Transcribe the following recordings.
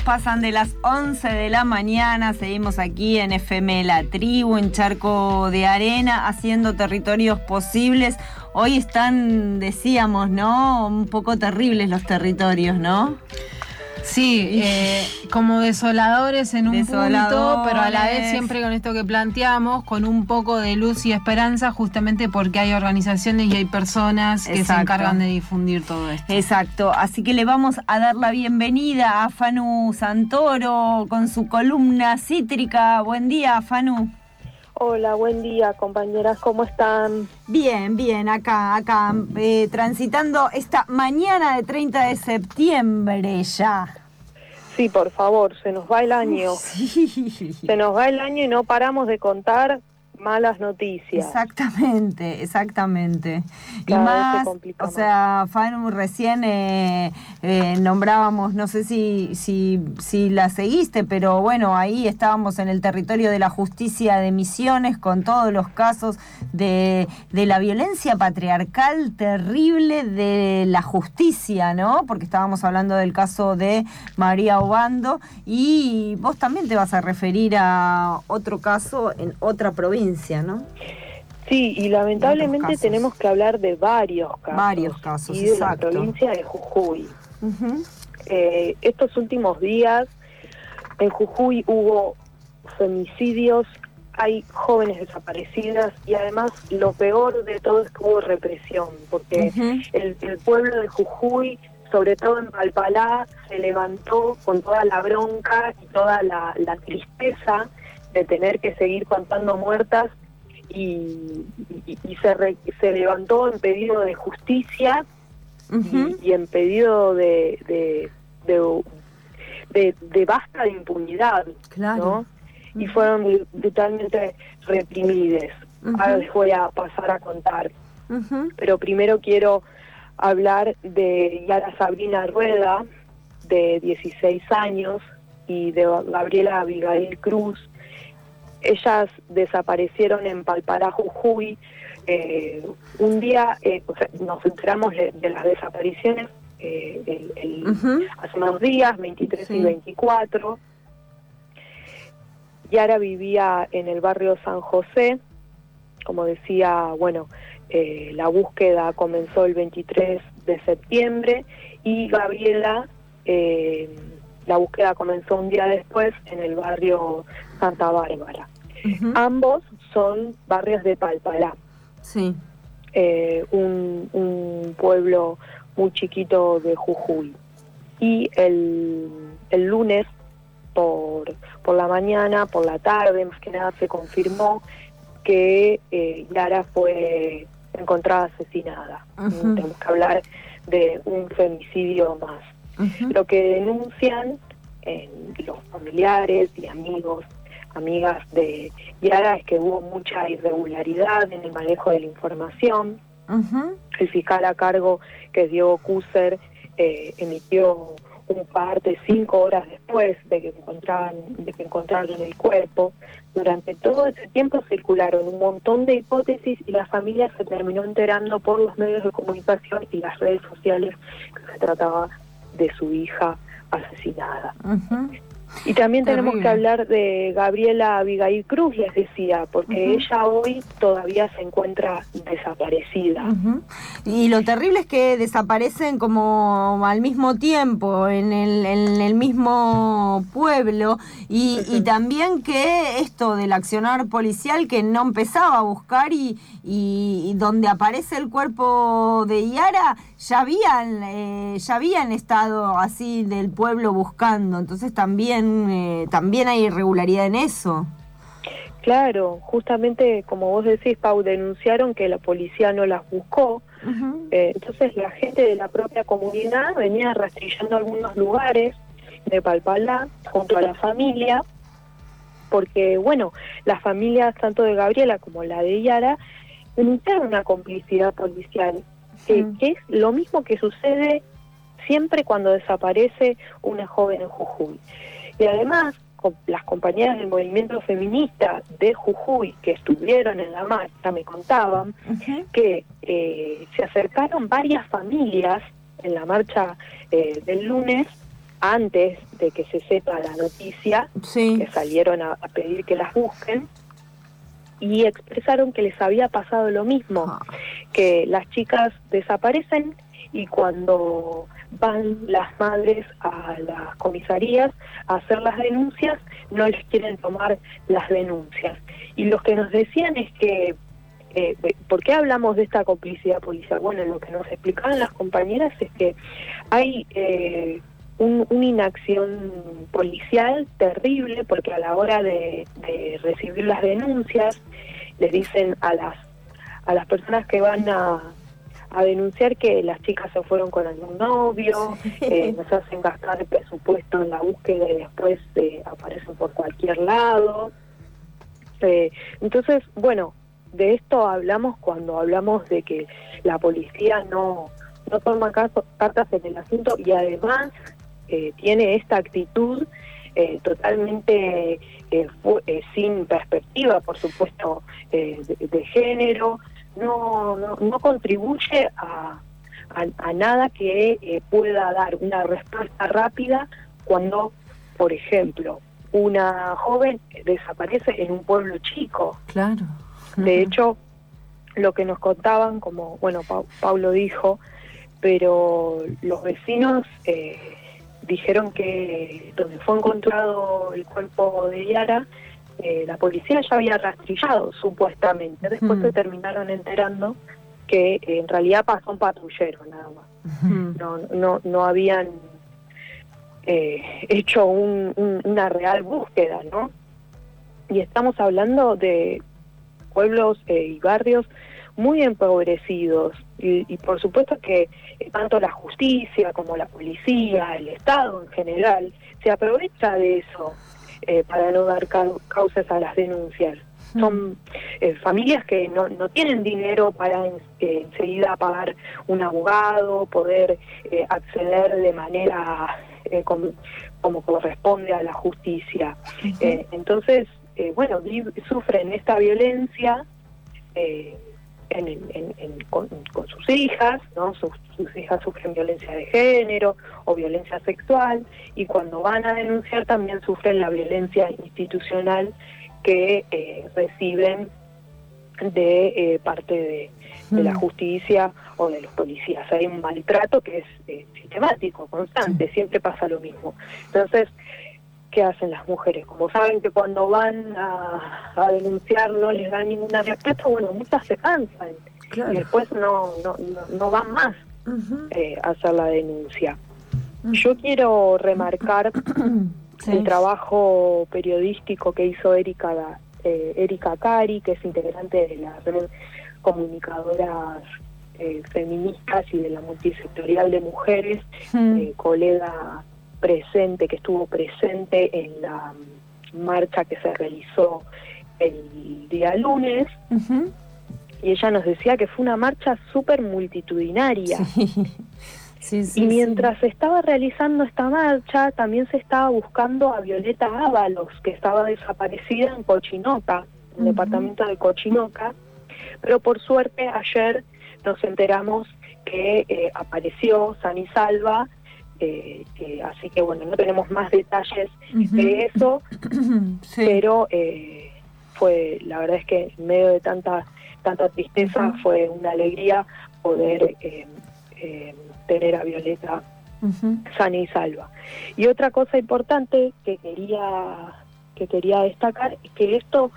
pasan de las 11 de la mañana. Seguimos aquí en FM La Tribu, en Charco de Arena, haciendo territorios posibles. Hoy están, decíamos, ¿no? Un poco terribles los territorios, ¿no? Sí, eh, como desoladores en un punto, pero a la vez siempre con esto que planteamos, con un poco de luz y esperanza, justamente porque hay organizaciones y hay personas que se encargan de difundir todo esto. Exacto, así que le vamos a dar la bienvenida a Fanu Santoro con su columna cítrica. Buen día, Fanu. Hola, buen día compañeras, ¿cómo están? Bien, bien, acá, acá, eh, transitando esta mañana de 30 de septiembre ya. Sí, por favor, se nos va el año. Sí. Se nos va el año y no paramos de contar malas noticias. Exactamente, exactamente. y más, o sea, Fanu, recién eh, eh, nombrábamos, no sé si, si, si la seguiste, pero bueno, ahí estábamos en el territorio de la justicia de Misiones con todos los casos de, de la violencia patriarcal terrible de la justicia, ¿no? Porque estábamos hablando del caso de María Obando y vos también te vas a referir a otro caso en otra provincia. ¿No? Sí, y lamentablemente tenemos que hablar de varios casos. Varios casos, y de la provincia de Jujuy. Eh, estos últimos días en Jujuy hubo femicidios, hay jóvenes desaparecidas y además lo peor de todo es que hubo represión, porque el, pueblo de Jujuy, sobre todo en Palpalá, se levantó con toda la bronca y toda la tristeza de tener que seguir contando muertas y, se, se levantó en pedido de justicia y, en pedido de, de, de, basta de impunidad, claro. Y fueron brutalmente reprimidas. Ahora les voy a pasar a contar. Pero primero quiero hablar de Yara Sabrina Rueda, de 16 años, y de Gabriela Abigail Cruz, ellas desaparecieron en Palpará, Jujuy. Eh, un día eh, nos enteramos de, las desapariciones eh, hace unos días, 23 y 24. Yara vivía en el barrio San José. Como decía, bueno, la búsqueda comenzó el 23 de septiembre y Gabriela la búsqueda comenzó un día después en el barrio Santa Bárbara. Ambos son barrios de Palpalá. Sí. Eh, un, pueblo muy chiquito de Jujuy. Y el, el lunes por, por la mañana, por la tarde, más que nada se confirmó que eh, Yara fue encontrada asesinada. Tenemos que hablar de un femicidio más. Lo que denuncian los familiares y amigos, amigas de Yara es que hubo mucha irregularidad en el manejo de la información. El fiscal a cargo, que es Diego Kuser, eh, emitió un parte cinco horas después de que encontraron, de que encontraron el cuerpo. Durante todo ese tiempo circularon un montón de hipótesis y la familia se terminó enterando por los medios de comunicación y las redes sociales que se trataba de su hija asesinada. Y también tenemos que hablar de Gabriela Abigail Cruz, les decía, porque ella hoy todavía se encuentra desaparecida. Y lo terrible es que desaparecen como al mismo tiempo, en el, en el mismo pueblo, y, y, también que esto del accionar policial que no empezaba a buscar y, y, donde aparece el cuerpo de Yara, ya habían, eh, ya habían estado así del pueblo buscando, entonces también eh, también, hay irregularidad en eso. Claro, justamente como vos decís, Pau, denunciaron que la policía no las buscó. Eh, entonces la gente de la propia comunidad venía rastrillando algunos lugares de Palpalá junto a la familia, porque bueno, las familias tanto de Gabriela como la de Yara denunciaron una complicidad policial, que es lo mismo que sucede siempre cuando desaparece una joven en Jujuy. Y además, las compañeras del movimiento feminista de Jujuy que estuvieron en la marcha me contaban que eh, se acercaron varias familias en la marcha eh, del lunes antes de que se sepa la noticia, que salieron a, pedir que las busquen y expresaron que les había pasado lo mismo, ah. que las chicas desaparecen y cuando van las madres a las comisarías a hacer las denuncias, no les quieren tomar las denuncias. Y lo que nos decían es que, eh, ¿por qué hablamos de esta complicidad policial? Bueno, lo que nos explicaban las compañeras es que hay eh, una inacción policial terrible porque a la hora de, recibir las denuncias les dicen a las a las personas que van a, denunciar que las chicas se fueron con algún novio, eh, nos hacen gastar el presupuesto en la búsqueda y después eh, aparecen por cualquier lado. Eh, entonces, bueno, de esto hablamos cuando hablamos de que la policía no, no toma cartas en el asunto y además tiene esta actitud eh, totalmente eh, sin perspectiva, por supuesto, de, género, no, no, contribuye a, a, nada que pueda dar una respuesta rápida cuando, por ejemplo, una joven desaparece en un pueblo chico. Claro. De hecho, lo que nos contaban, como bueno, Pablo dijo, pero los vecinos eh, dijeron que donde fue encontrado el cuerpo de Yara, eh, la policía ya había rastrillado supuestamente. Después se terminaron enterando que en realidad pasó un patrullero nada más. No, no, no habían eh, hecho una real búsqueda, ¿no? Y estamos hablando de pueblos eh, y barrios muy empobrecidos y, por supuesto que eh, tanto la justicia como la policía, el Estado en general, se aprovecha de eso eh, para no dar causas a las denuncias. Son eh, familias que no, no tienen dinero para enseguida pagar un abogado, poder acceder de manera como, como, corresponde a la justicia. entonces, bueno, sufren esta violencia. Eh, con, sus hijas, ¿no? Sus, hijas sufren violencia de género o violencia sexual y cuando van a denunciar también sufren la violencia institucional que eh, reciben de eh, parte de, la mm. justicia o de los policías. Hay un maltrato que es eh, sistemático, constante, siempre pasa lo mismo. Entonces, ¿qué hacen las mujeres? Como saben que cuando van a, denunciar no les dan ninguna respuesta, bueno, muchas se cansan. Y después no, no, no, van más eh, a hacer la denuncia. Yo quiero remarcar el trabajo periodístico que hizo Erika, eh, Erika Cari, que es integrante de la red comunicadoras eh, feministas y de la multisectorial de mujeres, colega presente, que estuvo presente en la marcha que se realizó el día lunes. Y ella nos decía que fue una marcha súper multitudinaria. y mientras se estaba realizando esta marcha, también se estaba buscando a Violeta Ábalos, que estaba desaparecida en Cochinoca, en el departamento de Cochinoca. Pero por suerte ayer nos enteramos que eh, apareció san y salva eh, así que bueno, no tenemos más detalles de eso, pero eh, fue, la verdad es que en medio de tanta, tanta tristeza fue una alegría poder eh, tener a Violeta sana y salva. Y otra cosa importante que quería que quería destacar es que esto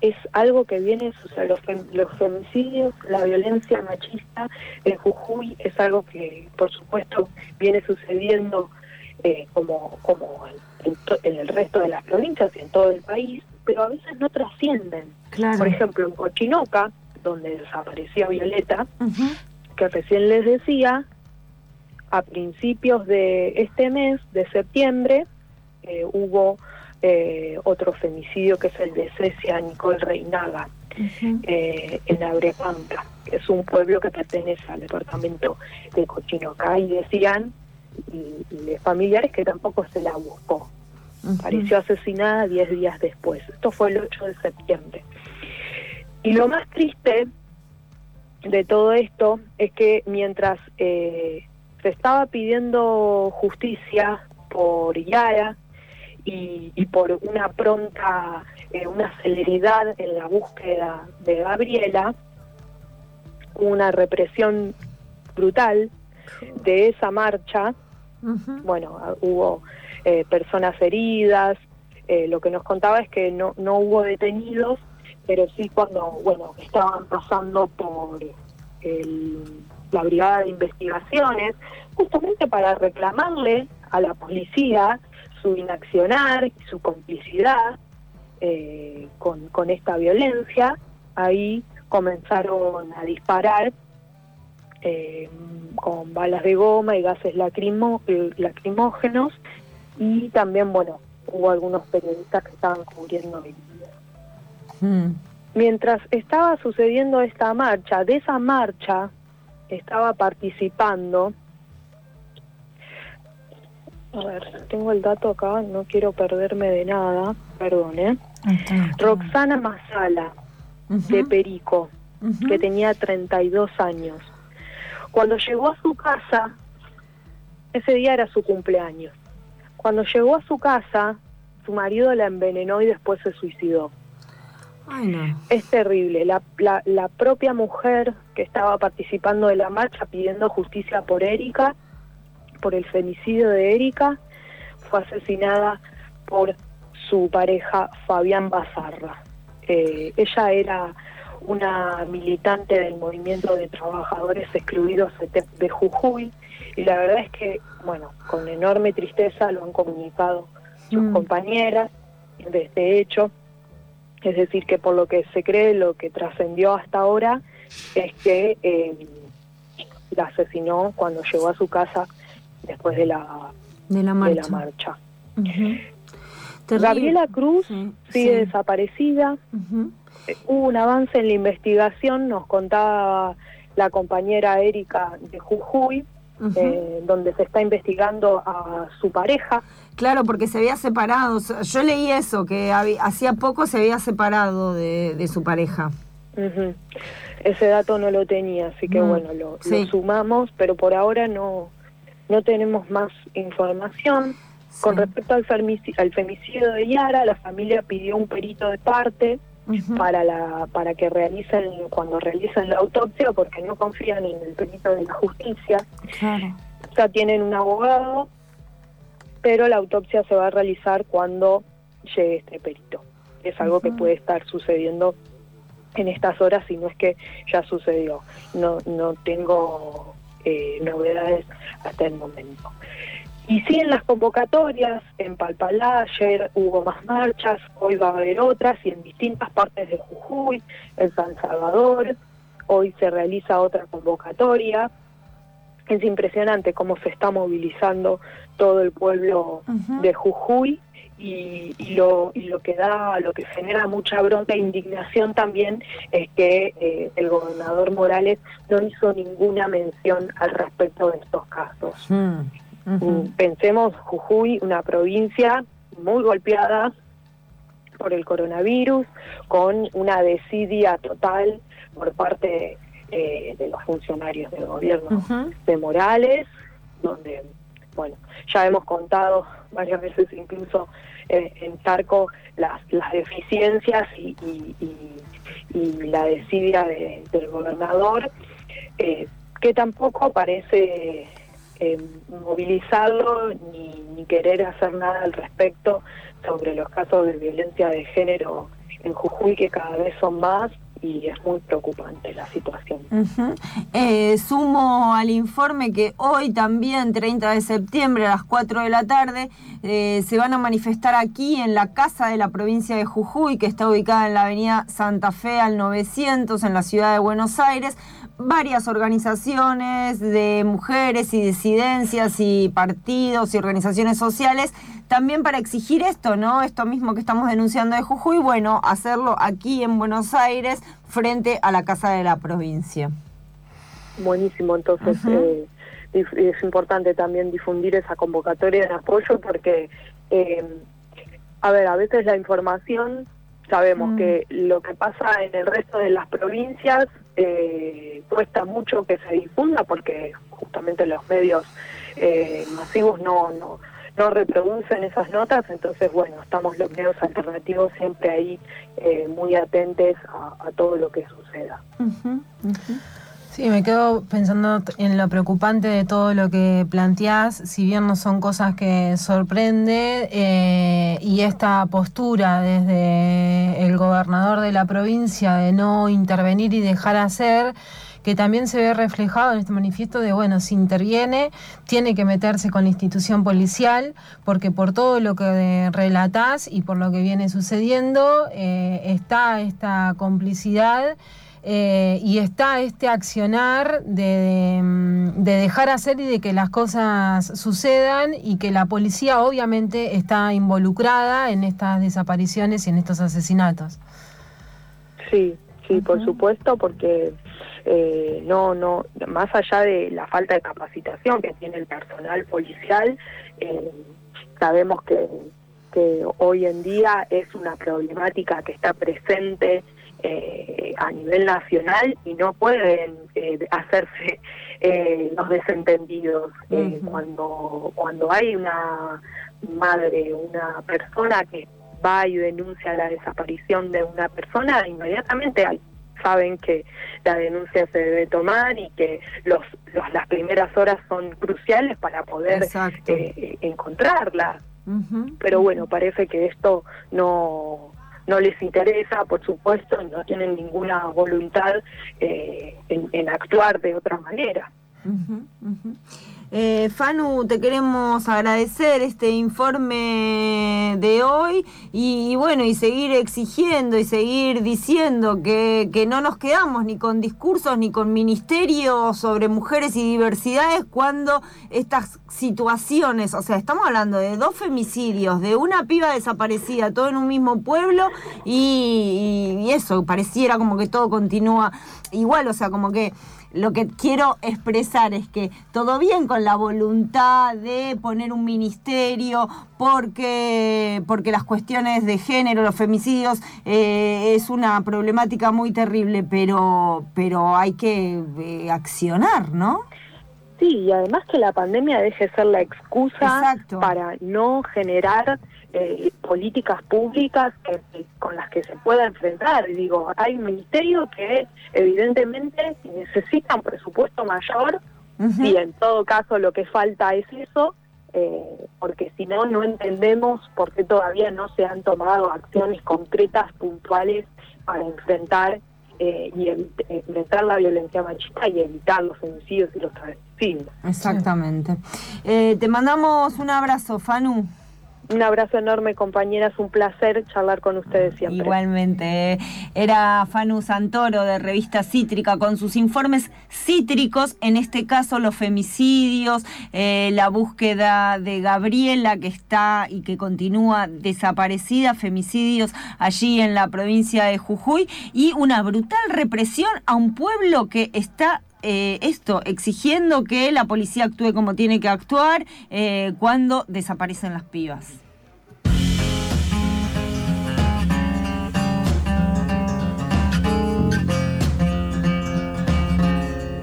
es algo que viene, o sea, los, los femicidios, la violencia machista en Jujuy es algo que, por supuesto, viene sucediendo eh, como, como en, el resto de las provincias y en todo el país, pero a veces no trascienden. Por ejemplo, en Cochinoca, donde desapareció Violeta, que recién les decía, a principios de este mes, de septiembre, eh, hubo eh, otro femicidio que es el de Cecia Nicole Reinaga eh, en Abrepampa, que es un pueblo que pertenece al departamento de Cochinoca. Y decían y, familiares que tampoco se la buscó. Pareció asesinada 10 días después. Esto fue el 8 de septiembre. Y lo más triste de todo esto es que mientras eh, se estaba pidiendo justicia por Yara y, por una pronta, eh, una celeridad en la búsqueda de Gabriela, una represión brutal de esa marcha. Bueno, hubo eh, personas heridas, eh, lo que nos contaba es que no, no hubo detenidos, pero sí cuando, bueno, estaban pasando por la brigada de investigaciones, justamente para reclamarle a la policía su inaccionar y su complicidad eh, con, con esta violencia, ahí comenzaron a disparar eh, con balas de goma y gases lacrimógenos. Y también, bueno, hubo algunos periodistas que estaban cubriendo hmm. Mientras estaba sucediendo esta marcha, de esa marcha estaba participando, a ver, tengo el dato acá, no quiero perderme de nada, perdone. Roxana Masala, de Perico, que tenía 32 años. Cuando llegó a su casa, ese día era su cumpleaños. Cuando llegó a su casa, su marido la envenenó y después se suicidó. Es terrible. La, la, propia mujer que estaba participando de la marcha pidiendo justicia por Erika, por el femicidio de Erika, fue asesinada por su pareja Fabián Bazarra. Eh, ella era una militante del movimiento de trabajadores excluidos de Jujuy y la verdad es que, bueno, con enorme tristeza lo han comunicado sus mm. compañeras de este hecho. Es decir, que por lo que se cree, lo que trascendió hasta ahora es que eh, la asesinó cuando llegó a su casa después de la, de la marcha. Gabriela Cruz sigue desaparecida. Hubo un avance en la investigación, nos contaba la compañera Erika de Jujuy, eh, donde se está investigando a su pareja. Claro, porque se había separado. Yo leí eso, que hacía poco se había separado de, su pareja. Ese dato no lo tenía, así que bueno, lo, sumamos, pero por ahora no, no tenemos más información. Con respecto al, al femicidio de Yara, la familia pidió un perito de parte para la para que realicen cuando realicen la autopsia porque no confían en el perito de la justicia. Ya tienen un abogado, pero la autopsia se va a realizar cuando llegue este perito. Es algo que puede estar sucediendo en estas horas si no es que ya sucedió. No no tengo eh, novedades hasta el momento. Y sí, en las convocatorias, en Palpalá, ayer hubo más marchas, hoy va a haber otras, y en distintas partes de Jujuy, en San Salvador, hoy se realiza otra convocatoria. Es impresionante cómo se está movilizando todo el pueblo de Jujuy y, lo, y lo que da, lo que genera mucha bronca e indignación también es que eh, el gobernador Morales no hizo ninguna mención al respecto de estos casos. Hmm. Pensemos Jujuy, una provincia muy golpeada por el coronavirus, con una desidia total por parte eh, de los funcionarios del gobierno de Morales, donde, bueno, ya hemos contado varias veces incluso eh, en Tarco las, deficiencias y, la desidia del gobernador, eh, que tampoco parece eh, movilizarlo ni, querer hacer nada al respecto sobre los casos de violencia de género en Jujuy, que cada vez son más y es muy preocupante la situación. Eh, sumo al informe que hoy también, 30 de septiembre a las 4 de la tarde, eh, se van a manifestar aquí en la Casa de la provincia de Jujuy, que está ubicada en la avenida Santa Fe al 900 en la ciudad de Buenos Aires, varias organizaciones de mujeres y disidencias y partidos y organizaciones sociales también para exigir esto, ¿no? Esto mismo que estamos denunciando de Jujuy, bueno, hacerlo aquí en Buenos Aires frente a la Casa de la Provincia. Buenísimo, entonces eh, es importante también difundir esa convocatoria de apoyo porque, eh, a ver, a veces la información Sabemos mm. que lo que pasa en el resto de las provincias eh, cuesta mucho que se difunda porque justamente los medios eh, masivos no, no, no reproducen esas notas, entonces bueno, estamos los medios alternativos siempre ahí eh, muy atentos a, todo lo que suceda. Sí, me quedo pensando en lo preocupante de todo lo que planteás, si bien no son cosas que sorprende, eh, y esta postura desde el gobernador de la provincia de no intervenir y dejar hacer, que también se ve reflejado en este manifiesto de, bueno, si interviene, tiene que meterse con la institución policial, porque por todo lo que relatás y por lo que viene sucediendo, eh, está esta complicidad. Eh, y está este accionar de, dejar hacer y de que las cosas sucedan y que la policía obviamente está involucrada en estas desapariciones y en estos asesinatos. Sí, sí, por supuesto, porque eh, no, no, más allá de la falta de capacitación que tiene el personal policial, eh, sabemos que, que hoy en día es una problemática que está presente eh, a nivel nacional y no pueden eh, hacerse eh, los desentendidos. cuando, cuando hay una madre, una persona que va y denuncia la desaparición de una persona, inmediatamente saben que la denuncia se debe tomar y que los, las primeras horas son cruciales para poder encontrarla. Pero bueno, parece que esto no no les interesa, por supuesto, no tienen ninguna voluntad eh, en, actuar de otra manera. Eh, Fanu, te queremos agradecer este informe de hoy y, bueno, y seguir exigiendo y seguir diciendo que, que, no nos quedamos ni con discursos ni con ministerios sobre mujeres y diversidades cuando estas situaciones, o sea, estamos hablando de dos femicidios, de una piba desaparecida, todo en un mismo pueblo y, y eso, pareciera como que todo continúa igual, o sea, como que lo que quiero expresar es que todo bien con la voluntad de poner un ministerio porque, porque las cuestiones de género, los femicidios, eh, es una problemática muy terrible, pero, pero hay que eh, accionar, ¿no? Sí, y además que la pandemia deje ser la excusa para no generar eh, políticas públicas con las que se pueda enfrentar. Digo, hay un ministerio que evidentemente necesita un presupuesto mayor y en todo caso lo que falta es eso, eh, porque si no, no entendemos por qué todavía no se han tomado acciones concretas, puntuales, para enfrentar eh, y enfrentar la violencia machista y evitar los homicidios y los Exactamente. te mandamos un abrazo, Fanu. Un abrazo enorme, compañeras. Un placer charlar con ustedes siempre. Igualmente. Era Fanu Santoro de Revista Cítrica con sus informes cítricos, en este caso los femicidios, eh, la búsqueda de Gabriela que está y que continúa desaparecida, femicidios allí en la provincia de Jujuy y una brutal represión a un pueblo que está eh, esto, exigiendo que la policía actúe como tiene que actuar eh, cuando desaparecen las pibas.